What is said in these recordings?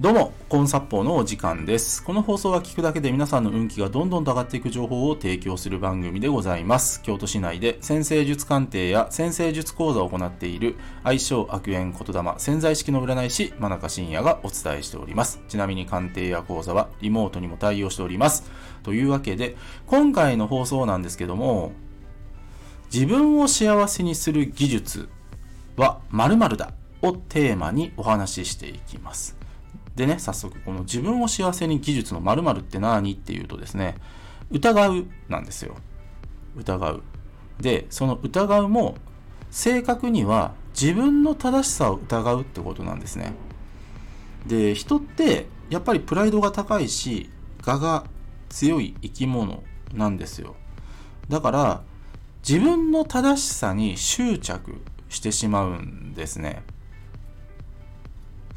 どうも、コンサッポーのお時間です。この放送は聞くだけで皆さんの運気がどんどんと上がっていく情報を提供する番組でございます。京都市内で先生術鑑定や先生術講座を行っている愛称悪縁言霊潜在式の占い師真中信也がお伝えしております。ちなみに鑑定や講座はリモートにも対応しております。というわけで、今回の放送なんですけども、自分を幸せにする技術は〇〇だをテーマにお話ししていきます。でね、早速、この自分を幸せに技術の〇〇って何っていうとですね、疑うなんですよ。疑う。で、その疑うも、正確には自分の正しさを疑うってことなんですね。で、人って、やっぱりプライドが高いし、我が強い生き物なんですよ。だから、自分の正しさに執着してしまうんですね。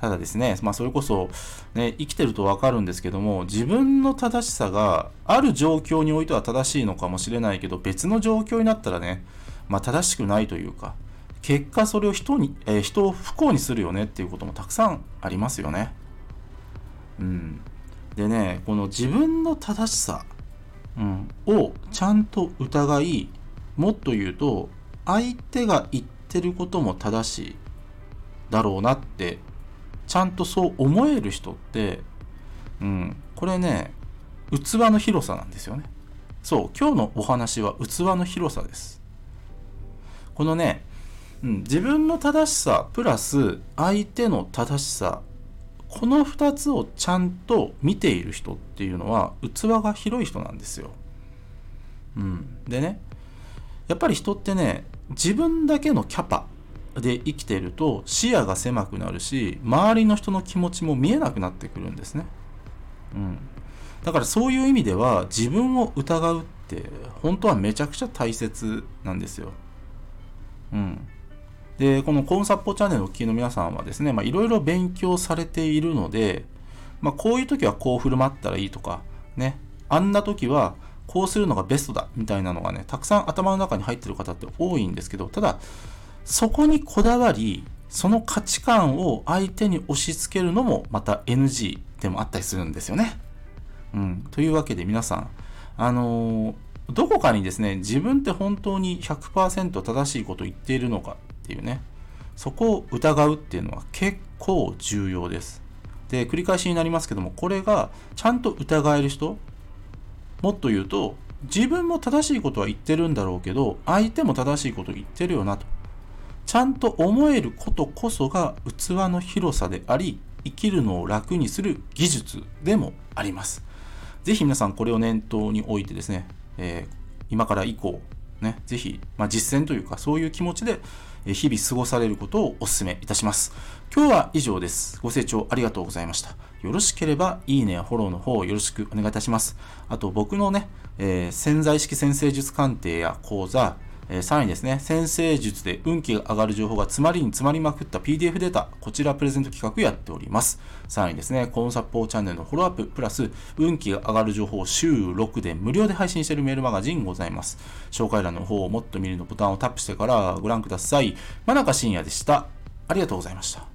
ただですね、まあそれこそ、ね、生きてるとわかるんですけども、自分の正しさがある状況においては正しいのかもしれないけど、別の状況になったらね、まあ正しくないというか、結果それを人に、えー人を不幸にするよねっていうこともたくさんありますよね。うん。でね、この自分の正しさ、うん、をちゃんと疑い、もっと言うと、相手が言ってることも正しいだろうなってちゃんとそう思える人って、うん、これね、器の広さなんですよね。そう、今日のお話は器の広さです。このね、うん、自分の正しさプラス相手の正しさ、この2つをちゃんと見ている人っていうのは器が広い人なんですよ。うん、でね、やっぱり人ってね、自分だけのキャパで生きていると視野が狭くなるし周りの人の気持ちも見えなくなってくるんですね、うん、だからそういう意味では自分を疑うって本当はめちゃくちゃ大切なんですよ、うん、でこのコンサッポチャンネルをお聞きの皆さんはですねいろいろ勉強されているので、まあ、こういう時はこう振る舞ったらいいとかね。あんな時はこうするのがベストだみたいなのがねたくさん頭の中に入ってる方って多いんですけどただそこにこだわり、その価値観を相手に押し付けるのもまた NG でもあったりするんですよね。うん。というわけで皆さん、あのーどこかにですね、自分って本当に100%正しいことを言っているのかっていうね、そこを疑うっていうのは結構重要です。で、繰り返しになりますけども、これがちゃんと疑える人、もっと言うと、自分も正しいことは言ってるんだろうけど、相手も正しいことを言ってるよなと。ちゃんと思えることこそが器の広さであり、生きるのを楽にする技術でもあります。ぜひ皆さんこれを念頭に置いてですね、えー今から以降、ね、ぜひ、まあ、実践というかそういう気持ちで日々過ごされることをお勧めいたします。今日は以上です。ご清聴ありがとうございました。よろしければいいねやフォローの方をよろしくお願いいたします。あと僕のね、えー潜在式先生術鑑定や講座、えー3位ですね、先生術で運気が上がる情報が詰まりに詰まりまくった PDF データ、こちらプレゼント企画やっております。3位ですね、コンサポーチャンネルのフォローアップ、プラス運気が上がる情報を週6で無料で配信しているメールマガジンございます。紹介欄の方をもっと見るのボタンをタップしてからご覧ください。真中深也でした。ありがとうございました。